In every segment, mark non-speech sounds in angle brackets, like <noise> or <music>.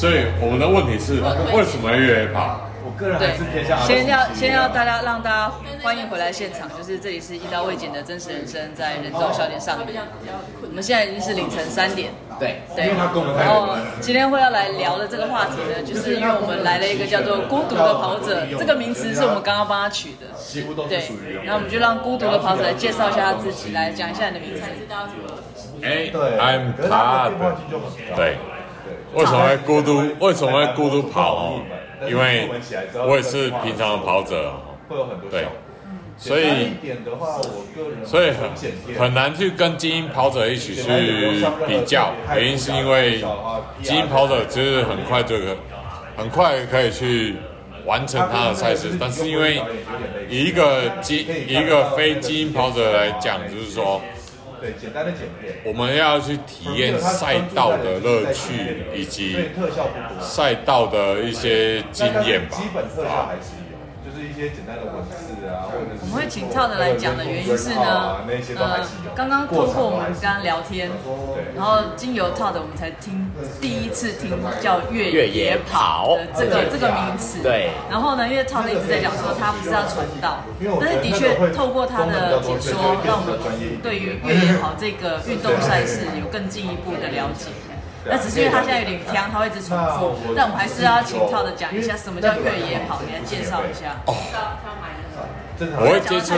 所以我们的问题是，为什么越野跑？我个人还是偏向先要先要大家让大家欢迎回来现场，就是这里是一刀未剪的真实人生，在人中小点上面。我们现在已经是凌晨三点，对对。然后今天会要来聊的这个话题呢，就是因为我们来了一个叫做“孤独的跑者”这个名词，是我们刚刚帮他取的。对。然后我们就让“孤独的跑者”来介绍一下他自己，来讲一下你的名字。哎，I'm Todd。对。为什么会孤独？为什么会孤独跑哦？因为我也是平常的跑者，对，所以所以很很难去跟精英跑者一起去比较，原因是因为精英跑者其实很快就可很快可以去完成他的赛事，但是因为以一个精一个非精英跑者来讲，就是说。对，简单的简便。我们要去体验赛道的乐趣，以及赛道的一些经验吧。基本特效还一些简单的文字啊，或者是。我们会请 Todd 来讲的原因是呢，呃，刚刚透过我们刚刚聊天，然后经由 Todd 我们才听第一次听叫越野跑的这个这个名词。对。然后呢，因为 Todd 一直在讲说他不是要传道，但是的确透过他的解说，让我们对于越野跑这个运动赛事有更进一步的了解。那只是因为他现在有点僵，他会一直重复。但我们还是要请 Todd 讲一下什么叫越野跑，你来介绍一下。哦。我会接触，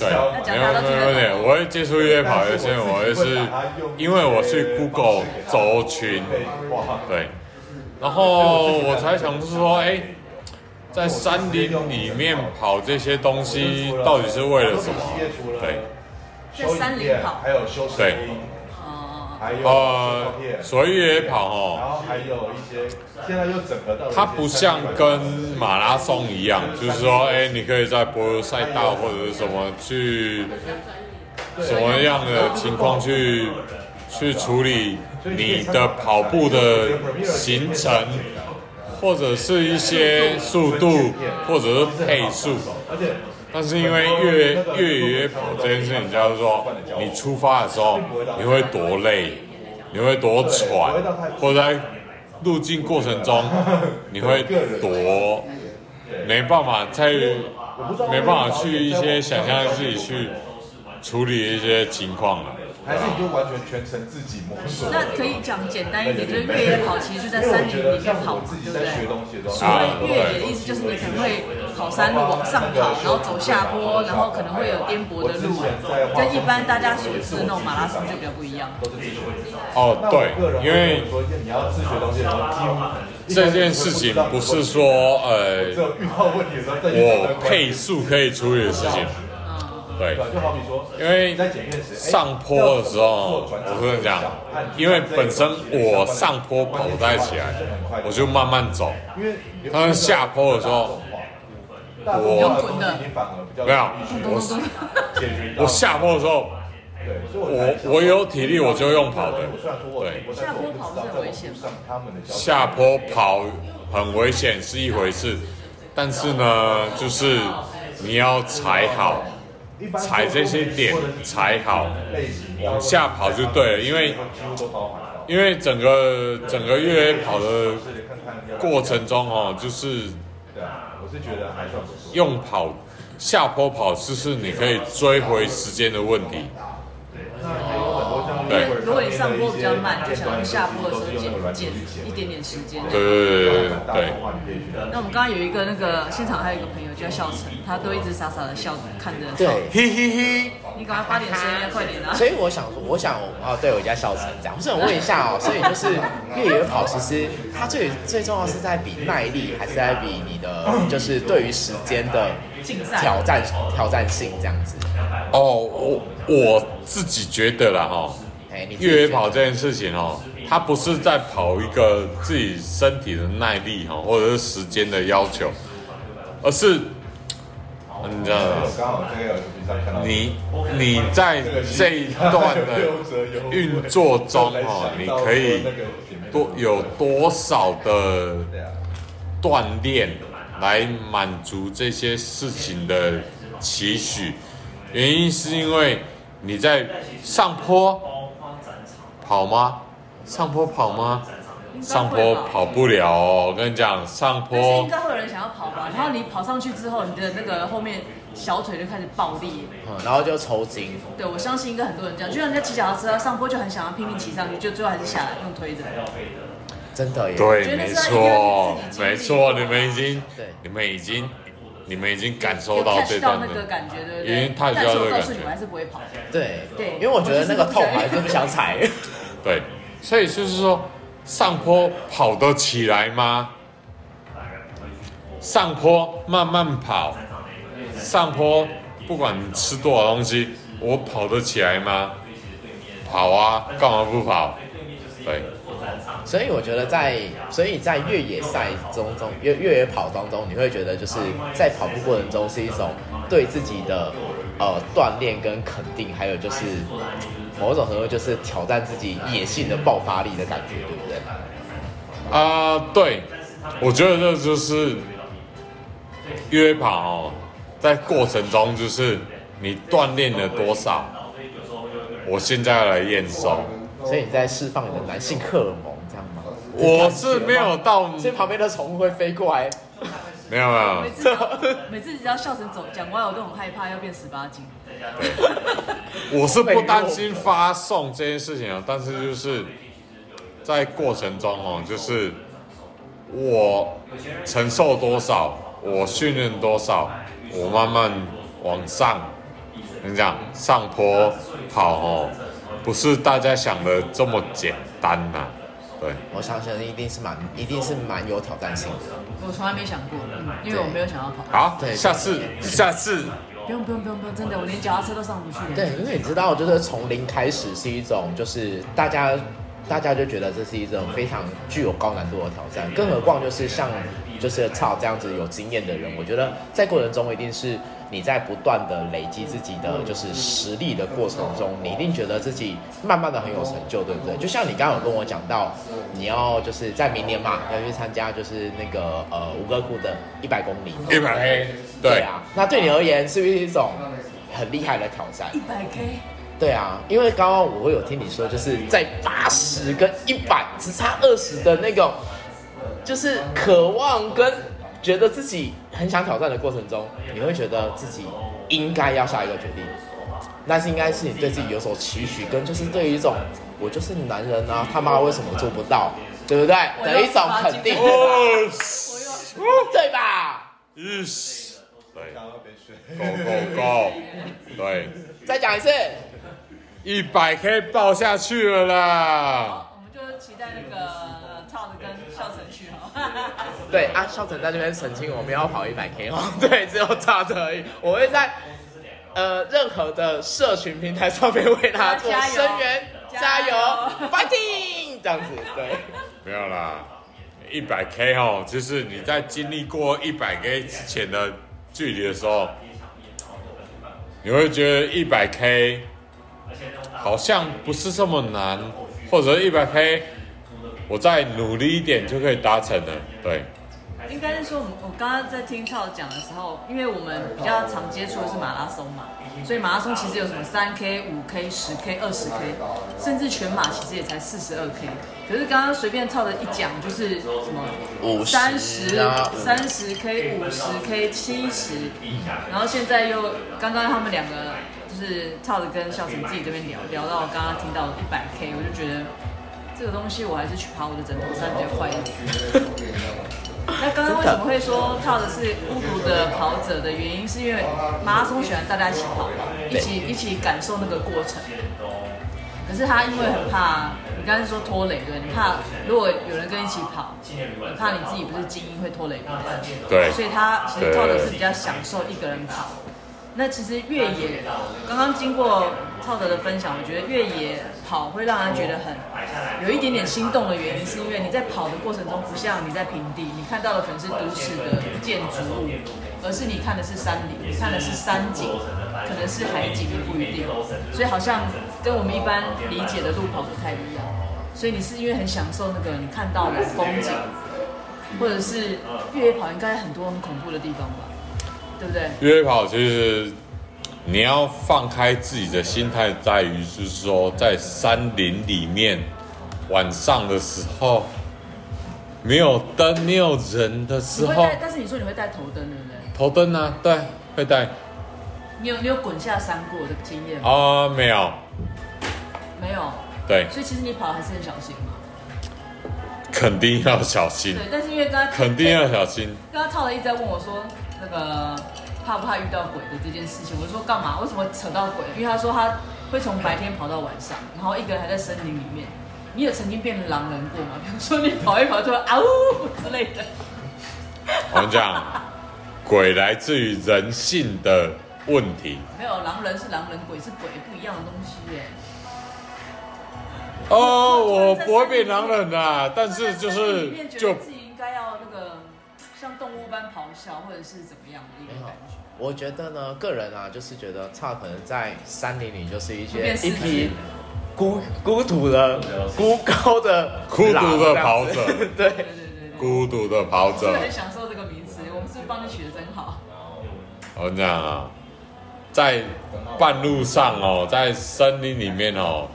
对，没有没有没有，我会接触越野跑，有些我也是因为我去 Google 走群，对，然后我才想是说，哎，在山林里面跑这些东西到底是为了什么？对，在山林跑，对。呃，所以也跑哦，然后还有一些，现在又整合到它不像跟马拉松一样，就是说，哎，你可以在柏油赛道或者是什么去什么样的情况去去处理你的跑步的行程，或者是一些速度，或者是配速。但是因为越越野跑这件事情，就是说你出发的时候你会多累，你会多喘，或者在路径过程中 <laughs> 你会多没办法再没办法去一些想象自己去处理一些情况了。还是你就完全全程自己摸索？那可以讲简单一点，就是越野跑其实就在山林里面跑，对不对？所谓越野的意思就是你可能会跑山路往上跑，然后走下坡，然后可能会有颠簸的路，跟一般大家所知的那种马拉松就比较不一样。哦，对，因为这件事情不是说呃，我配速可以处理的事情。对，因为上坡的时候，我跟你讲，因为本身我上坡跑不太起来，我就慢慢走。他们下坡的时候，我没有，我我下坡的时候，我我有体力我就用跑的。对，下坡跑是很危险？下坡跑很危险是一回事，但是呢，就是你要踩好。踩这些点踩好，往下跑就对了，因为因为整个整个越野跑的过程中哦，就是用跑下坡跑，就是你可以追回时间的问题。对，如果你上坡比较慢，就想用下坡的时候减减一点点时间。对对对对对。那我们刚刚有一个那个现场还有一个朋友叫笑成，他都一直傻傻的笑着看着。对，嘿嘿嘿。你赶快发点声音，快点啊！<laughs> 所以我想，我想啊，对我家笑成这样。我问一下哦，所以就是越野跑，其实它最最重要是在比耐力，还是在比你的就是对于时间的挑战挑战性这样子？哦，我我自己觉得啦哈。越野跑这件事情哦，它不是在跑一个自己身体的耐力哈，或者是时间的要求，而是你知道吗？你你在这一段的运作中 <laughs> 哦，你可以多有多少的锻炼来满足这些事情的期许？原因是因为你在上坡。跑吗？上坡跑吗？上坡跑不了哦。我跟你讲，上坡应该会有人想要跑吧？然后你跑上去之后，你的那个后面小腿就开始爆裂，嗯，然后就抽筋。对，我相信应该很多人这样，就像人家骑脚踏车上坡就很想要拼命骑上去，就最后还是下来用推的。真的耶，对，没错，没错，你们已经，对，你们已经，你们已经感受到这段那个感觉，对不对？因为太需要这个感觉，你们还是不会跑。对对，因为我觉得那个痛还是不想踩。对，所以就是说，上坡跑得起来吗？上坡慢慢跑，上坡不管你吃多少东西，我跑得起来吗？跑啊，干嘛不跑？对。所以我觉得在，所以在越野赛中中越越野跑当中，你会觉得就是在跑步过程中是一种对自己的呃锻炼跟肯定，还有就是某种程度就是挑战自己野性的爆发力的感觉，对不对？啊、呃，对，我觉得这就是越野跑哦，在过程中就是你锻炼了多少，我现在要来验收。所以你在释放你的男性荷尔蒙。我是没有到，所以旁边的宠物会飞过来。没有没有。每次每次只要笑成走讲完，我都很害怕要变十八斤。我是不担心发送这件事情啊，但是就是在过程中哦，就是我承受多少，我训练多少，我慢慢往上。你讲上坡跑哦，不是大家想的这么简单呐、啊。对，我相信一定是蛮，一定是蛮有挑战性的。我从来没想过，因为我没有想要跑。好，对，下次，下次。不用不用不用不用，真的，我连脚踏车都上不去。对，因为你知道，就是从零开始是一种，就是大家，大家就觉得这是一种非常具有高难度的挑战，更何况就是像，就是操这样子有经验的人，我觉得在过程中一定是。你在不断的累积自己的就是实力的过程中，你一定觉得自己慢慢的很有成就，对不对？就像你刚刚有跟我讲到，你要就是在明年嘛，要去参加就是那个呃吴哥窟的一百公里，一百 K，对啊。那对你而言是不是一种很厉害的挑战？一百 K，对啊，因为刚刚我会有听你说，就是在八十跟一百只差二十的那个，就是渴望跟。觉得自己很想挑战的过程中，你会觉得自己应该要下一个决定，那是应该是你对自己有所期许，跟就是对于一种我就是男人啊，他妈为什么做不到，对不对？的一种肯定，对吧？嗯，对，Go Go Go，对，再讲一次，一百 K 爆下去了啦！我们就期待那个超子跟笑成去哈。对啊，孝成在这边澄清，我们要跑一百 K 哦。<laughs> 对，只有差这而已。我会在呃任何的社群平台上面为他做声援，加油，fighting，这样子。对，没有啦，一百 K 哦，就是你在经历过一百 K 之前的距离的时候，你会觉得一百 K 好像不是这么难，或者一百 K 我再努力一点就可以达成了。对。应该是说，我们我刚刚在听超讲的时候，因为我们比较常接触的是马拉松嘛，所以马拉松其实有什么三 K、五 K、十 K、二十 K，甚至全马其实也才四十二 K。可是刚刚随便超的一讲，就是什么三十、三十 K、五十 K、七十，然后现在又刚刚他们两个就是超的跟孝成自己这边聊聊到刚刚听到一百 K，我就觉得这个东西我还是去爬我的枕头山比较快一点。那刚刚为什么会说跳的是孤独的跑者的原因，是因为马拉松喜欢大家一起跑，一起一起感受那个过程。可是他因为很怕，你刚才说拖累，对，你怕如果有人跟你一起跑，你怕你自己不是精英会拖累别人，对，所以他其实跳的是比较享受一个人跑。那其实越野，刚刚经过超德的分享，我觉得越野跑会让人觉得很有一点点心动的原因，是因为你在跑的过程中，不像你在平地，你看到的可能是都市的建筑物，而是你看的是山林，你看的是山景，可能是海景，也不一定。所以好像跟我们一般理解的路跑不太一样。所以你是因为很享受那个你看到的风景，或者是越野跑应该很多很恐怖的地方吧？对不对？越野跑其实你要放开自己的心态，在于就是说，在山林里面晚上的时候，没有灯、没有人的时候。但是你说你会带头灯，对不对？头灯啊，对，会带。你有你有滚下山过的经验吗？啊，没有。没有。对。所以其实你跑还是很小心嘛。肯定要小心。对，但是因为刚刚肯定要小心。刚刚超人一直在问我说，那个怕不怕遇到鬼的这件事情，我就说干嘛？为什么扯到鬼？因为他说他会从白天跑到晚上，然后一个人还在森林里面。你有曾经变狼人过吗？<laughs> 比如说你跑一跑就啊呜之类的。我们讲，鬼来自于人性的问题。没有，狼人是狼人，鬼是鬼，不一样的东西耶。哦，我不会变狼人啊，但是就是就自己应该要那个像动物般咆哮，或者是怎么样的一个感觉。我觉得呢，个人啊，就是觉得差可能在山林里就是一些一匹孤孤独的孤高的孤独的跑者，<laughs> 对对对孤独的跑者。很享受这个名词，我们是不是帮你取的真好？我讲啊，在半路上哦，在森林里面哦。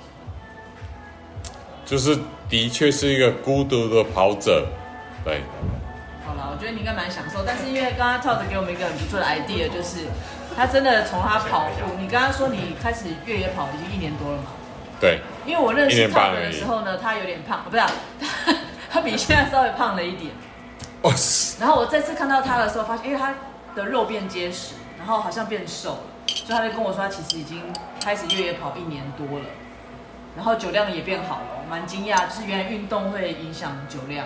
就是的确是一个孤独的跑者，对。觉得你应该蛮享受，但是因为刚刚 Todd 给我们一个很不错的 idea，就是他真的从他跑步，你刚刚说你开始越野跑已经一年多了嘛？对。因为我认识 Todd 的时候呢，他有点胖，不是、啊，他 <laughs> 他比现在稍微胖了一点。哦。然后我再次看到他的时候，发现因为他的肉变结实，然后好像变瘦了，所以他就跟我说，他其实已经开始越野跑一年多了。然后酒量也变好了，蛮惊讶，就是原来运动会影响酒量。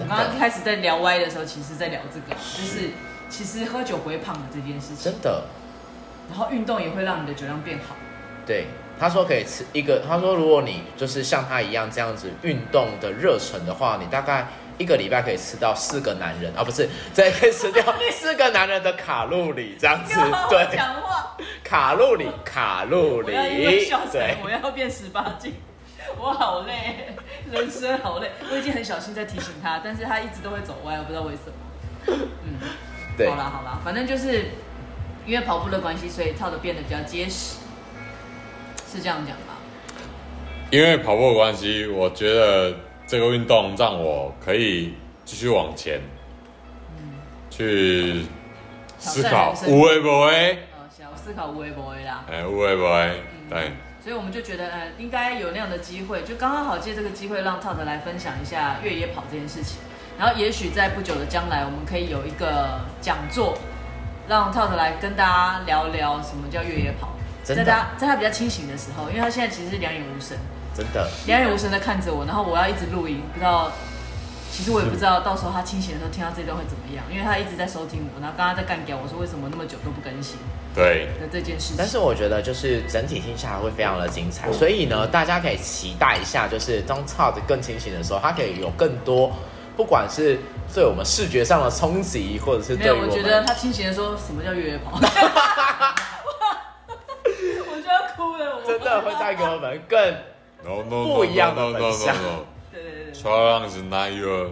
我们刚刚开始在聊歪的时候，其实在聊这个，就是其实喝酒不会胖的这件事情。真的。然后运动也会让你的酒量变好。对，他说可以吃一个，他说如果你就是像他一样这样子运动的热忱的话，你大概一个礼拜可以吃到四个男人啊，不是，<laughs> 这可以吃掉 <laughs> 四个男人的卡路里这样子。对。讲话。卡路里，卡路里。对，我要变十八斤，我好累，人生好累。我已经很小心在提醒他，但是他一直都会走歪，我不知道为什么。嗯，对。好啦好啦，反正就是因为跑步的关系，所以跳的变得比较结实，是这样讲吧？因为跑步的关系，我觉得这个运动让我可以继续往前，嗯，去思考，无为不为。思考无为不为啦，哎，无为不为，对，所以我们就觉得，呃，应该有那样的机会，就刚刚好借这个机会，让 Todd 来分享一下越野跑这件事情。然后，也许在不久的将来，我们可以有一个讲座，让 Todd 来跟大家聊聊什么叫越野跑。在他在他比较清醒的时候，因为他现在其实是两眼无神，真的，两眼无神的看着我，然后我要一直录音，不知道。其实我也不知道到时候他清醒的时候听到这段会怎么样，因为他一直在收听我，然后刚刚在干掉我说为什么那么久都不更新，对的这件事情。但是我觉得就是整体听下来会非常的精彩，所以呢，大家可以期待一下，就是当 Todd 更清醒的时候，他可以有更多，不管是对我们视觉上的冲击，或者是对我，我觉得他清醒的时候，什么叫越野跑？<laughs> 我就要哭了，真的会带给我们更不一样的分享。Challenge is not your，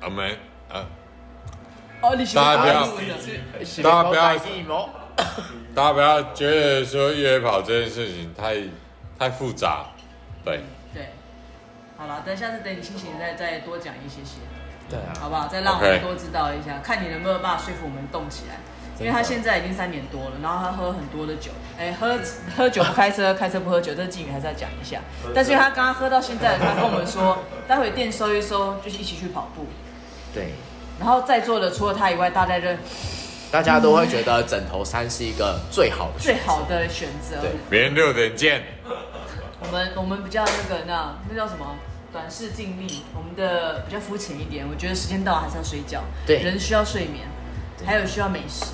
阿妹啊，大家不要，大家不要，<coughs> 大家不要觉得说越野跑这件事情太太复杂，对。对，好了，等下次等你清醒再再多讲一些些，对啊，好不好？再让我们多知道一下，看你能不能办法说服我们动起来。因为他现在已经三年多了，然后他喝很多的酒，哎，喝喝酒不开车，开车不喝酒，这个敬语还是要讲一下。但是因为他刚刚喝到现在，他跟我们说，待会店收一收，就是一起去跑步。对。然后在座的除了他以外，大家就大家都会觉得枕头山是一个最好的最好的选择。对，明天六点见。我们我们比较那个那那叫什么？短视近利，我们的比较肤浅一点。我觉得时间到了还是要睡觉。对。人需要睡眠，还有需要美食。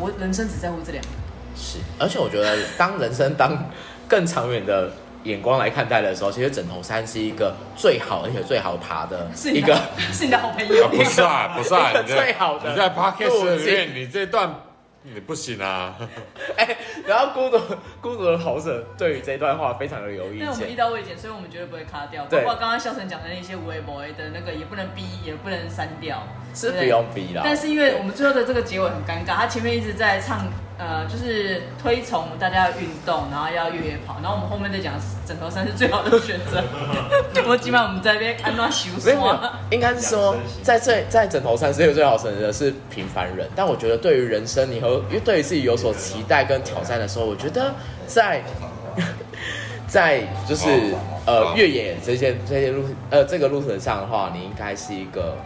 我人生只在乎这两个，是，而且我觉得当人生当更长远的眼光来看待的时候，其实枕头山是一个最好而且最好爬的一个，<laughs> 是你的好朋友，不是啊，不是啊，<laughs> 最好的，你在 Podcast 里面，你这段你不行啊，<laughs> 哎，然后孤独孤独的跑者对于这段话非常的有意见，因为我们遇到未剪，所以我们绝对不会卡掉，包括刚刚肖晨讲的那些无微博的那个也不能逼，也不能删掉。是不用逼啦。但是因为我们最后的这个结尾很尴尬，他前面一直在唱。呃，就是推崇大家要运动，然后要越野跑，然后我们后面在讲枕头山是最好的选择。<laughs> 我基本上我们在那边安装洗护霜。应该是说，在这在枕头山是最好选择的是平凡人，但我觉得对于人生，你和因为对于自己有所期待跟挑战的时候，我觉得在 <laughs> 在就是呃越野这些这些路呃这个路程上的话，你应该是一个。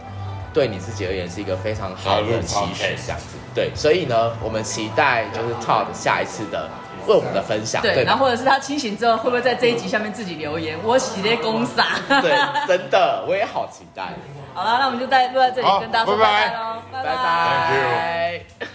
对你自己而言是一个非常好的期许，这样子。对，所以呢，我们期待就是 Todd 下一次的为我们的分享。对，对然后或者是他清醒之后，会不会在这一集下面自己留言？我喜列公傻。对，真的，我也好期待。<laughs> 好了，那我们就在录在这里跟大家说拜拜喽，拜拜。拜拜。